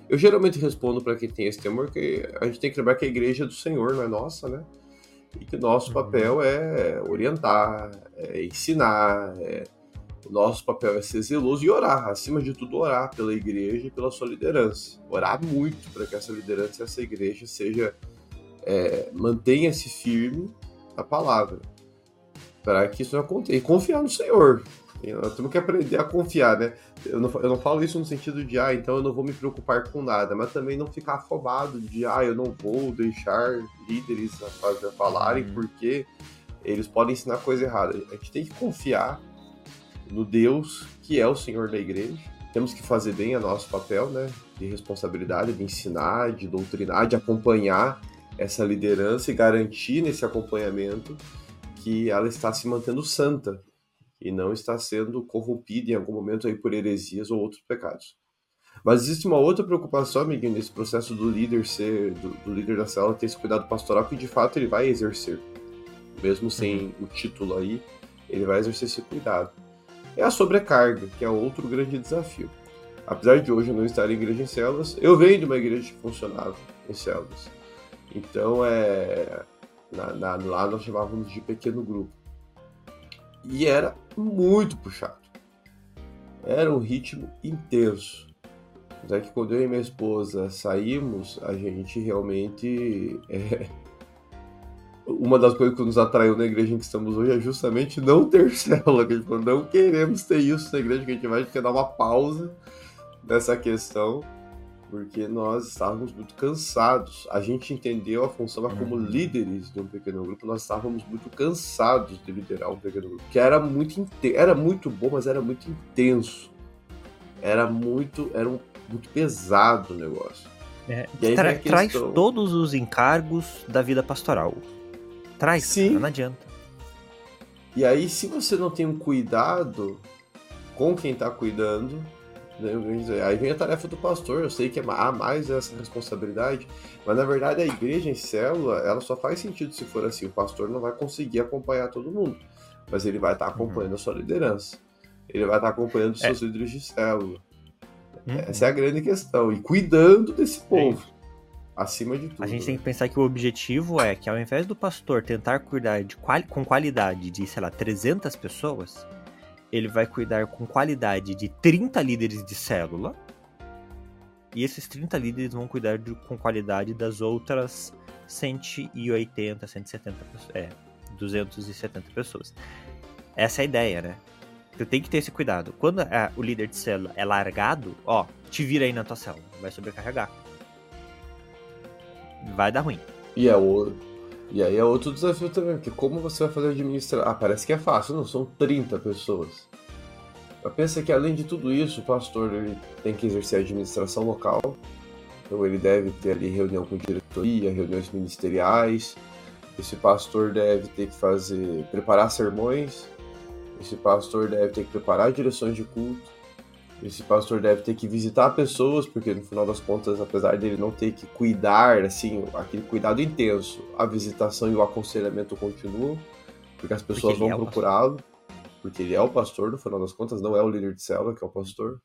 Eu geralmente respondo para quem tem esse temor que a gente tem que lembrar que a igreja é do Senhor, não é nossa, né? E que nosso uhum. papel é orientar, é ensinar, é o nosso papel é ser zeloso e orar, acima de tudo, orar pela igreja e pela sua liderança. Orar muito para que essa liderança e essa igreja seja é, mantenha-se firme na palavra, para que isso não aconteça. E confiar no Senhor. Nós temos que aprender a confiar, né? Eu não, eu não falo isso no sentido de, ah, então eu não vou me preocupar com nada, mas também não ficar afobado de, ah, eu não vou deixar líderes a fazer, falarem uhum. porque eles podem ensinar coisa errada. A gente tem que confiar no Deus que é o Senhor da igreja. Temos que fazer bem o nosso papel, né? de responsabilidade de ensinar, de doutrinar, de acompanhar essa liderança e garantir nesse acompanhamento que ela está se mantendo santa e não está sendo corrompida em algum momento aí por heresias ou outros pecados. Mas existe uma outra preocupação, amiguinho, nesse processo do líder ser, do, do líder da célula ter esse cuidado pastoral que de fato ele vai exercer, mesmo sem uhum. o título aí, ele vai exercer esse cuidado. É a sobrecarga, que é outro grande desafio. Apesar de hoje eu não estar em igreja em células, eu venho de uma igreja que funcionava em células. Então, é, na, na, lá nós chamávamos de pequeno grupo. E era muito puxado. Era um ritmo intenso. Até que quando eu e minha esposa saímos, a gente realmente. É... Uma das coisas que nos atraiu na igreja em que estamos hoje é justamente não ter célula. Que a gente falou, não queremos ter isso na igreja, que a gente vai ter que dar uma pausa nessa questão porque nós estávamos muito cansados. A gente entendeu a função mas como uhum. líderes de um pequeno grupo, nós estávamos muito cansados de liderar um pequeno grupo, que era muito era muito bom, mas era muito intenso. Era muito era um, muito pesado o negócio. É, tra questão... Traz todos os encargos da vida pastoral. Traz, Sim. não adianta. E aí, se você não tem um cuidado com quem está cuidando, Aí vem a tarefa do pastor, eu sei que há mais essa responsabilidade, mas na verdade a igreja em célula, ela só faz sentido se for assim, o pastor não vai conseguir acompanhar todo mundo, mas ele vai estar acompanhando uhum. a sua liderança, ele vai estar acompanhando os seus é. líderes de célula. Uhum. Essa é a grande questão, e cuidando desse povo. Acima de tudo. A gente tem que pensar que o objetivo é que ao invés do pastor tentar cuidar de quali com qualidade de, sei lá, 300 pessoas, ele vai cuidar com qualidade de 30 líderes de célula. E esses 30 líderes vão cuidar de, com qualidade das outras 180, 170 pessoas. É, 270 pessoas. Essa é a ideia, né? Tu tem que ter esse cuidado. Quando é, o líder de célula é largado, ó, te vira aí na tua célula. Vai sobrecarregar. Vai dar ruim. E é o, e aí é outro desafio também, porque como você vai fazer administrar? Ah, parece que é fácil, não, são 30 pessoas. Mas pensa que além de tudo isso, o pastor ele tem que exercer a administração local, então ele deve ter ali reunião com diretoria, reuniões ministeriais. Esse pastor deve ter que fazer, preparar sermões. Esse pastor deve ter que preparar direções de culto esse pastor deve ter que visitar pessoas, porque no final das contas, apesar dele não ter que cuidar, assim, aquele cuidado intenso, a visitação e o aconselhamento continuam, porque as pessoas porque vão é procurá-lo, porque ele é o pastor, no final das contas, não é o líder de célula, que é o pastor.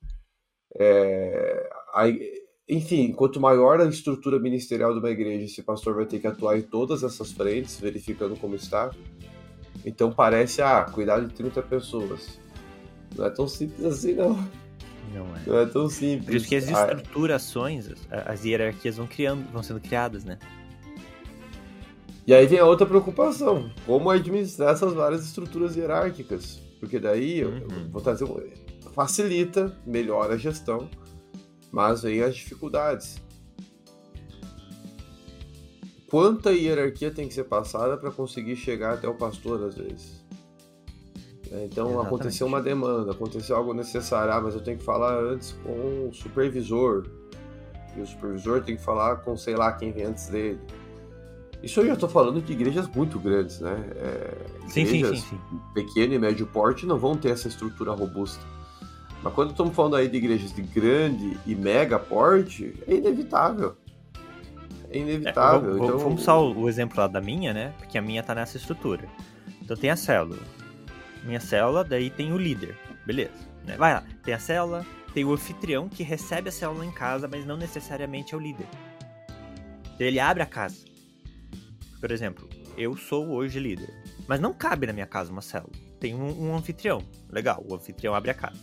É, aí, enfim, quanto maior a estrutura ministerial de uma igreja, esse pastor vai ter que atuar em todas essas frentes, verificando como está. Então parece, ah, cuidar de 30 pessoas. Não é tão simples assim, não. Não é. Não é tão simples. Por isso que as ah, é. estruturações, as hierarquias vão criando, vão sendo criadas, né? E aí vem a outra preocupação, como administrar essas várias estruturas hierárquicas. Porque daí uhum. eu vou trazer facilita, melhora a gestão, mas vem as dificuldades. Quanta hierarquia tem que ser passada para conseguir chegar até o pastor às vezes? Né? Então Exatamente. aconteceu uma demanda, aconteceu algo necessário, ah, mas eu tenho que falar antes com o supervisor. E o supervisor tem que falar com sei lá quem vem antes dele. Isso eu já estou falando de igrejas muito grandes, né? É, sim, igrejas sim, sim, sim. pequeno e médio porte não vão ter essa estrutura robusta. Mas quando estamos falando aí de igrejas de grande e mega porte, é inevitável. É inevitável. É, então... Vamos usar o exemplo lá da minha, né? Porque a minha está nessa estrutura. Então tem a célula minha célula, daí tem o líder. Beleza. Né? Vai lá. Tem a célula, tem o anfitrião que recebe a célula em casa, mas não necessariamente é o líder. Ele abre a casa. Por exemplo, eu sou hoje líder. Mas não cabe na minha casa uma célula. Tem um, um anfitrião. Legal, o anfitrião abre a casa.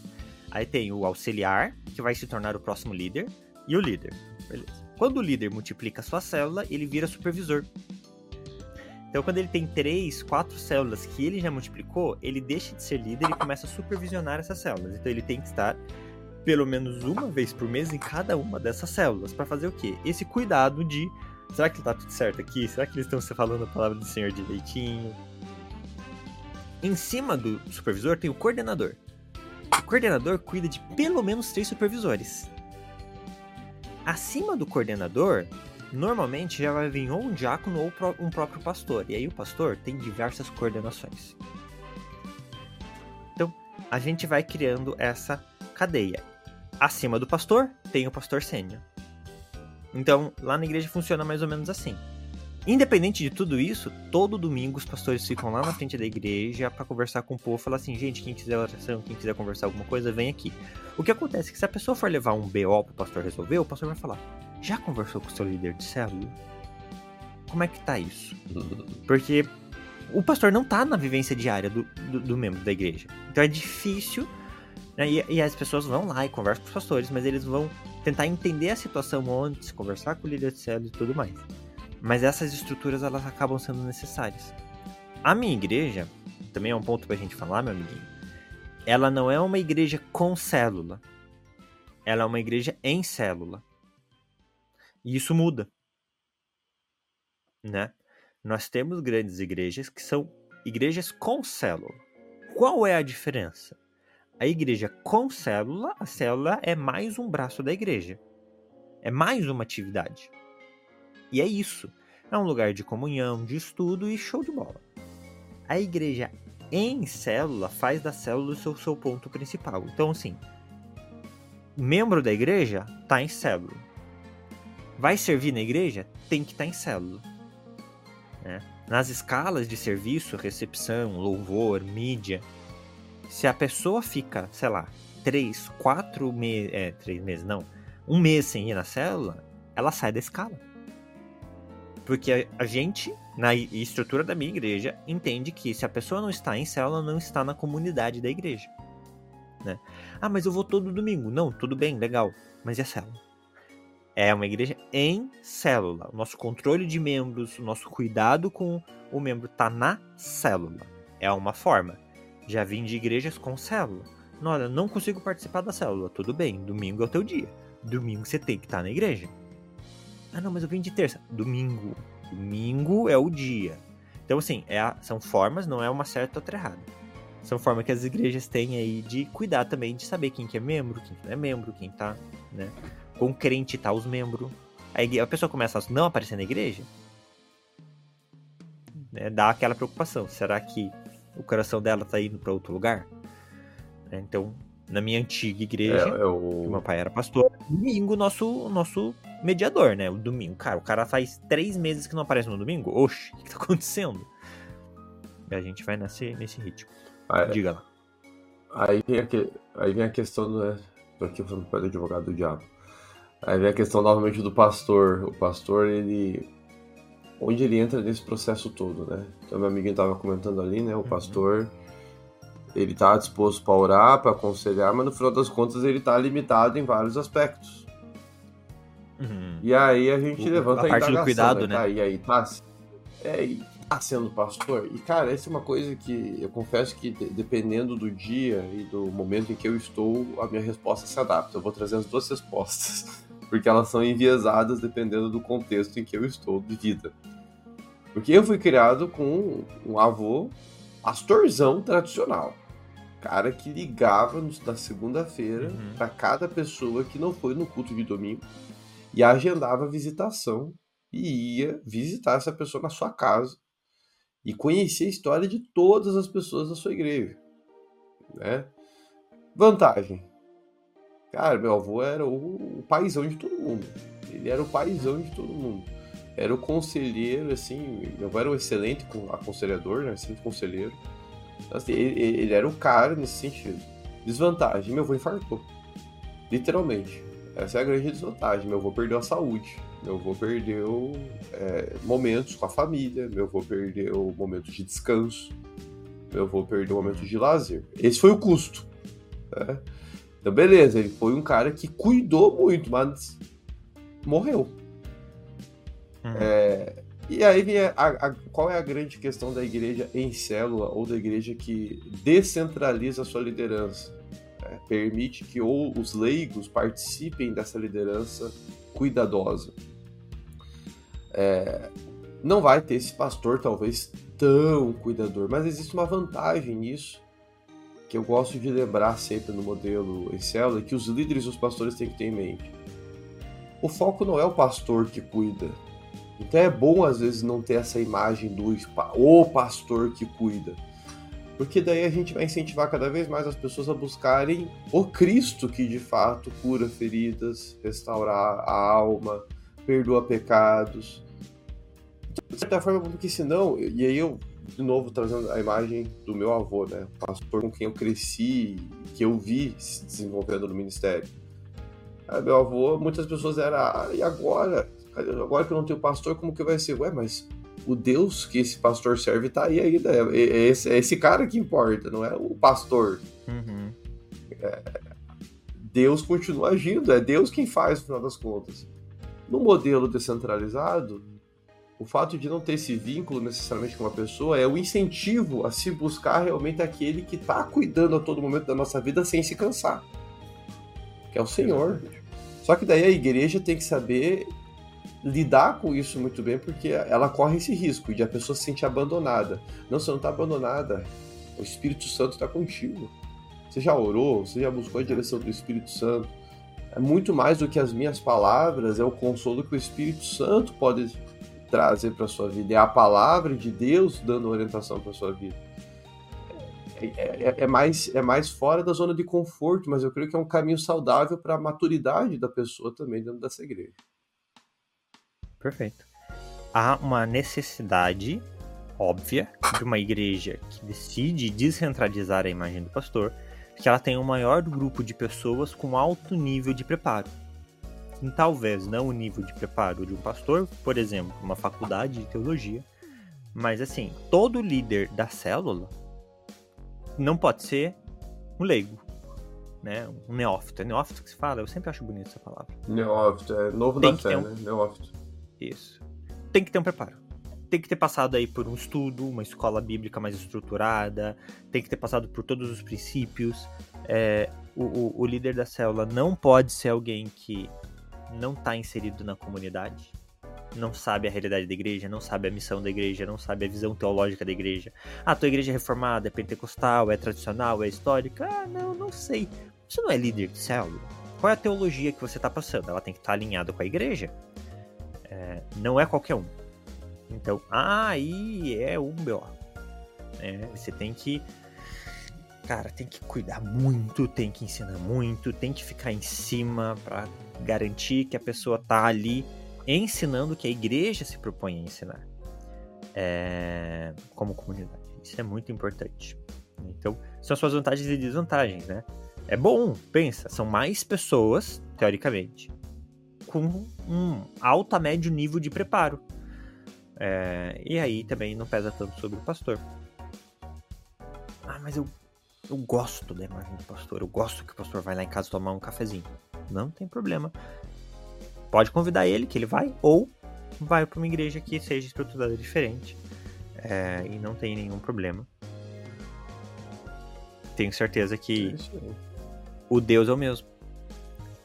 Aí tem o auxiliar, que vai se tornar o próximo líder, e o líder. Beleza. Quando o líder multiplica a sua célula, ele vira supervisor. Então, quando ele tem três, quatro células que ele já multiplicou, ele deixa de ser líder e começa a supervisionar essas células. Então, ele tem que estar pelo menos uma vez por mês em cada uma dessas células para fazer o quê? Esse cuidado de será que tá tudo certo aqui? Será que eles estão falando a palavra do Senhor direitinho? Em cima do supervisor tem o coordenador. O coordenador cuida de pelo menos três supervisores. Acima do coordenador, normalmente já vai vir ou um diácono ou um próprio pastor. E aí o pastor tem diversas coordenações. Então, a gente vai criando essa cadeia. Acima do pastor, tem o pastor sênior. Então, lá na igreja funciona mais ou menos assim. Independente de tudo isso, todo domingo os pastores ficam lá na frente da igreja para conversar com o povo, falar assim, gente, quem quiser oração, quem quiser conversar alguma coisa, vem aqui. O que acontece é que se a pessoa for levar um BO pro pastor resolver, o pastor vai falar: "Já conversou com o seu líder de célula? Como é que tá isso?" Porque o pastor não tá na vivência diária do, do, do membro da igreja. Então é difícil né? E, e, as pessoas vão lá e conversam com os pastores, mas eles vão tentar entender a situação antes, conversar com o líder de célula e tudo mais. Mas essas estruturas elas acabam sendo necessárias. A minha igreja, também é um ponto pra gente falar, meu amiguinho. Ela não é uma igreja com célula. Ela é uma igreja em célula. E isso muda. Né? Nós temos grandes igrejas que são igrejas com célula. Qual é a diferença? A igreja com célula, a célula é mais um braço da igreja. É mais uma atividade. E é isso. É um lugar de comunhão, de estudo e show de bola. A igreja em célula faz da célula o seu, seu ponto principal. Então, assim, membro da igreja está em célula. Vai servir na igreja? Tem que estar tá em célula. Né? Nas escalas de serviço, recepção, louvor, mídia, se a pessoa fica, sei lá, três, quatro meses, é, três meses não, um mês sem ir na célula, ela sai da escala. Porque a, gente, na estrutura da minha igreja, entende que se a pessoa não está em célula, não está na comunidade da igreja. Né? Ah, mas eu vou todo domingo. Não, tudo bem, legal. Mas e a célula? É uma igreja em célula. O nosso controle de membros, o nosso cuidado com o membro está na célula. É uma forma. Já vim de igrejas com célula. Olha, não consigo participar da célula. Tudo bem, domingo é o teu dia. Domingo você tem que estar na igreja. Ah, não, mas eu vim de terça. Domingo. Domingo é o dia. Então, assim, é a, são formas, não é uma certa ou outra errada. São formas que as igrejas têm aí de cuidar também, de saber quem que é membro, quem que não é membro, quem tá, né? Com crente tá os membros. Aí a pessoa começa a não aparecer na igreja, né, dá aquela preocupação. Será que o coração dela tá indo para outro lugar? É, então, na minha antiga igreja, é, eu... meu pai era pastor, domingo nosso nosso mediador, né? O domingo. Cara, o cara faz três meses que não aparece no domingo. Oxe, o que, que tá acontecendo? E a gente vai nesse, nesse ritmo. Aí, Diga lá. Aí vem, a, aí vem a questão, né? Tô aqui falando para o advogado do diabo. Aí vem a questão novamente do pastor. O pastor, ele. Onde ele entra nesse processo todo, né? Então, meu amiguinho tava comentando ali, né? O uhum. pastor ele tá disposto para orar, para aconselhar, mas no final das contas ele tá limitado em vários aspectos. Uhum. E aí a gente o, levanta a, a parte do cuidado, né? Tá, e aí tá, é, tá sendo pastor. E cara, essa é uma coisa que eu confesso que dependendo do dia e do momento em que eu estou, a minha resposta se adapta. Eu vou trazer as duas respostas, porque elas são enviesadas dependendo do contexto em que eu estou de vida. Porque eu fui criado com um avô pastorzão tradicional. Cara que ligava na segunda-feira uhum. para cada pessoa que não foi no culto de domingo e agendava a visitação e ia visitar essa pessoa na sua casa e conhecia a história de todas as pessoas da sua igreja, né? Vantagem. Cara, meu avô era o, o paizão de todo mundo. Ele era o paizão de todo mundo. Era o conselheiro, assim, meu avô era um excelente aconselhador, né? Excelente conselheiro. Assim, ele, ele, era o cara nesse sentido. Desvantagem, meu avô infartou. Literalmente. Essa é a grande desvantagem. Meu avô perdeu a saúde. Meu avô perdeu é, momentos com a família. Meu avô perdeu momentos de descanso. Meu avô perdeu momentos de lazer. Esse foi o custo. Né? Então, beleza, ele foi um cara que cuidou muito, mas morreu. Uhum. É, e aí vem a, a, qual é a grande questão da igreja em célula ou da igreja que descentraliza a sua liderança? É, permite que ou os leigos participem dessa liderança cuidadosa. É, não vai ter esse pastor talvez tão cuidador, mas existe uma vantagem nisso que eu gosto de lembrar sempre no modelo em célula que os líderes e os pastores têm que ter em mente. o foco não é o pastor que cuida. Então é bom às vezes não ter essa imagem do o pastor que cuida. Porque daí a gente vai incentivar cada vez mais as pessoas a buscarem o Cristo que de fato cura feridas, restaurar a alma, perdoa pecados. De certa forma, porque senão, e aí eu de novo trazendo a imagem do meu avô, né? O pastor com quem eu cresci, que eu vi se desenvolvendo no ministério. Aí, meu avô, muitas pessoas eram, ah, e agora? Agora que eu não tenho pastor, como que vai ser? Ué, mas o Deus que esse pastor serve tá aí ainda. É, é, esse, é esse cara que importa, não é o pastor. Uhum. É, Deus continua agindo, é Deus quem faz, no final das contas. No modelo descentralizado, o fato de não ter esse vínculo necessariamente com uma pessoa é o incentivo a se buscar realmente aquele que está cuidando a todo momento da nossa vida sem se cansar, que é o Senhor. Exatamente. Só que daí a igreja tem que saber lidar com isso muito bem, porque ela corre esse risco de a pessoa se sentir abandonada. Não, você não está abandonada. O Espírito Santo está contigo. Você já orou, você já buscou a direção do Espírito Santo. É muito mais do que as minhas palavras, é o consolo que o Espírito Santo pode trazer para sua vida, é a palavra de Deus dando orientação para sua vida. É, é, é, mais, é mais fora da zona de conforto, mas eu creio que é um caminho saudável para a maturidade da pessoa também dentro dessa igreja. Perfeito. Há uma necessidade óbvia de uma igreja que decide descentralizar a imagem do pastor, que ela tenha um maior grupo de pessoas com alto nível de preparo talvez não o nível de preparo de um pastor, por exemplo, uma faculdade de teologia, mas assim, todo líder da célula não pode ser um leigo, né? Um neófito. É neófito que se fala? Eu sempre acho bonito essa palavra. Neófito, é novo Tem da fé, um... né? Neófito. Isso. Tem que ter um preparo. Tem que ter passado aí por um estudo, uma escola bíblica mais estruturada, tem que ter passado por todos os princípios. É, o, o, o líder da célula não pode ser alguém que não está inserido na comunidade, não sabe a realidade da igreja, não sabe a missão da igreja, não sabe a visão teológica da igreja. Ah, tua igreja é reformada, é pentecostal, é tradicional, é histórica? Ah, não, não sei. Você não é líder de célula? Qual é a teologia que você está passando? Ela tem que estar tá alinhada com a igreja. É, não é qualquer um. Então, aí é um B.O. É, você tem que cara, tem que cuidar muito, tem que ensinar muito, tem que ficar em cima para garantir que a pessoa tá ali ensinando o que a igreja se propõe a ensinar é, como comunidade. Isso é muito importante. Então, são suas vantagens e desvantagens, né? É bom, pensa, são mais pessoas, teoricamente, com um alto a médio nível de preparo. É, e aí também não pesa tanto sobre o pastor. Ah, mas eu eu gosto da imagem do pastor, eu gosto que o pastor vai lá em casa tomar um cafezinho. Não tem problema. Pode convidar ele, que ele vai, ou vai para uma igreja que seja estruturada diferente. É, e não tem nenhum problema. Tenho certeza que o Deus é o mesmo.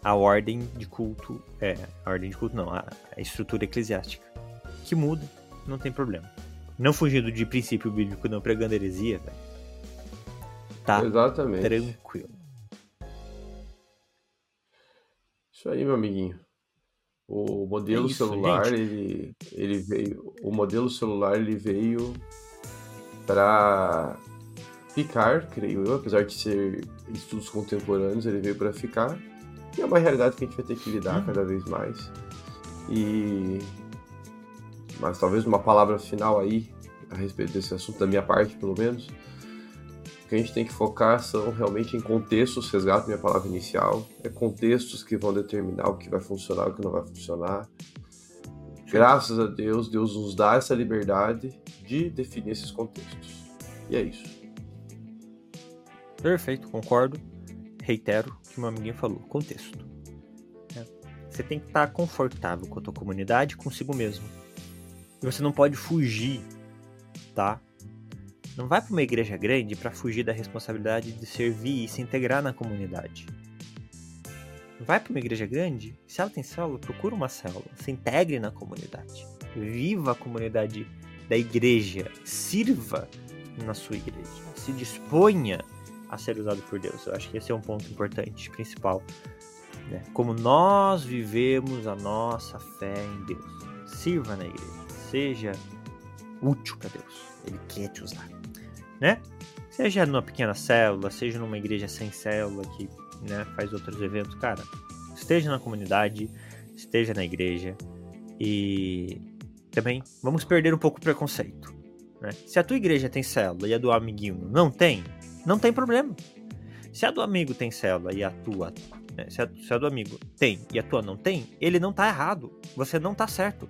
A ordem de culto, é, a ordem de culto não, a, a estrutura eclesiástica. Que muda, não tem problema. Não fugindo de princípio bíblico, não pregando heresia, velho tá Exatamente. tranquilo. Isso aí, meu amiguinho. O modelo é isso, celular, ele, ele veio. O modelo celular ele veio para ficar, creio eu, apesar de ser estudos contemporâneos, ele veio para ficar. E é uma realidade que a gente vai ter que lidar hum. cada vez mais. E mas talvez uma palavra final aí a respeito desse assunto da minha parte, pelo menos o que a gente tem que focar são realmente em contextos, resgato minha palavra inicial, é contextos que vão determinar o que vai funcionar e o que não vai funcionar. Graças a Deus, Deus nos dá essa liberdade de definir esses contextos. E é isso. Perfeito, concordo. Reitero o que meu amiguinho falou: contexto. É. Você tem que estar confortável com a tua comunidade, consigo mesmo. E você não pode fugir, tá? Não vai para uma igreja grande para fugir da responsabilidade de servir e se integrar na comunidade. Vai para uma igreja grande, se ela tem célula, procura uma célula, se integre na comunidade. Viva a comunidade da igreja, sirva na sua igreja, se disponha a ser usado por Deus. Eu acho que esse é um ponto importante, principal. Né? Como nós vivemos a nossa fé em Deus. Sirva na igreja. Seja útil para Deus. Ele quer te usar. Né? Seja numa pequena célula, seja numa igreja sem célula que né, faz outros eventos, cara. Esteja na comunidade, esteja na igreja e também vamos perder um pouco o preconceito. Né? Se a tua igreja tem célula e a do amiguinho não tem, não tem problema. Se a do amigo tem célula e a tua. Né, se, a, se a do amigo tem e a tua não tem, ele não tá errado. Você não tá certo.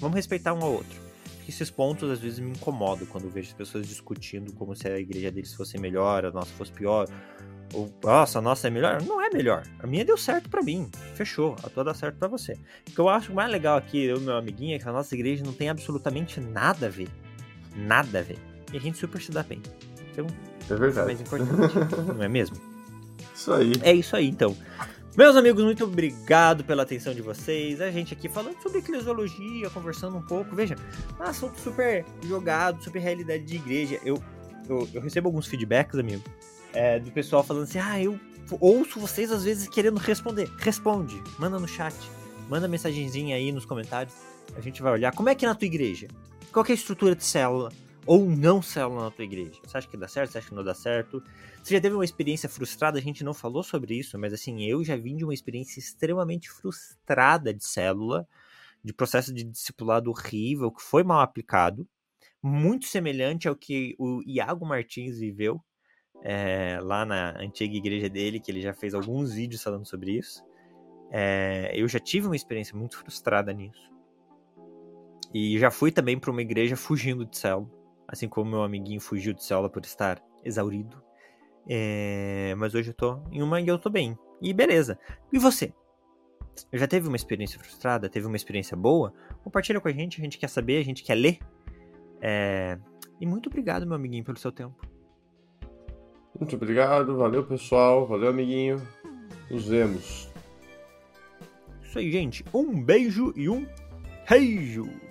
Vamos respeitar um ao outro. Esses pontos às vezes me incomodam quando eu vejo as pessoas discutindo como se a igreja deles fosse melhor, a nossa fosse pior. Ou, nossa, a nossa é melhor. Não é melhor. A minha deu certo para mim. Fechou. A tua dá certo para você. O que eu acho mais legal aqui, eu e meu amiguinho, é que a nossa igreja não tem absolutamente nada a ver. Nada a ver. E a gente super se dá bem. Então, é verdade. mais importante, não é mesmo? Isso aí. É isso aí, então. Meus amigos, muito obrigado pela atenção de vocês. A gente aqui falando sobre eclesiologia, conversando um pouco. Veja, um assunto super jogado, super realidade de igreja. Eu, eu, eu recebo alguns feedbacks, amigo, é, do pessoal falando assim: ah, eu ouço vocês às vezes querendo responder. Responde, manda no chat, manda mensagenzinha aí nos comentários. A gente vai olhar. Como é que é na tua igreja? Qual é a estrutura de célula? Ou não célula na tua igreja? Você acha que dá certo? Você acha que não dá certo? Você já teve uma experiência frustrada? A gente não falou sobre isso, mas assim, eu já vim de uma experiência extremamente frustrada de célula, de processo de discipulado horrível, que foi mal aplicado, muito semelhante ao que o Iago Martins viveu é, lá na antiga igreja dele, que ele já fez alguns vídeos falando sobre isso. É, eu já tive uma experiência muito frustrada nisso. E já fui também para uma igreja fugindo de célula assim como meu amiguinho fugiu de célula por estar exaurido. É... Mas hoje eu tô em uma e eu tô bem. E beleza. E você? Já teve uma experiência frustrada? Teve uma experiência boa? Compartilha com a gente, a gente quer saber, a gente quer ler. É... E muito obrigado, meu amiguinho, pelo seu tempo. Muito obrigado, valeu pessoal, valeu amiguinho. Nos vemos. Isso aí, gente. Um beijo e um beijo.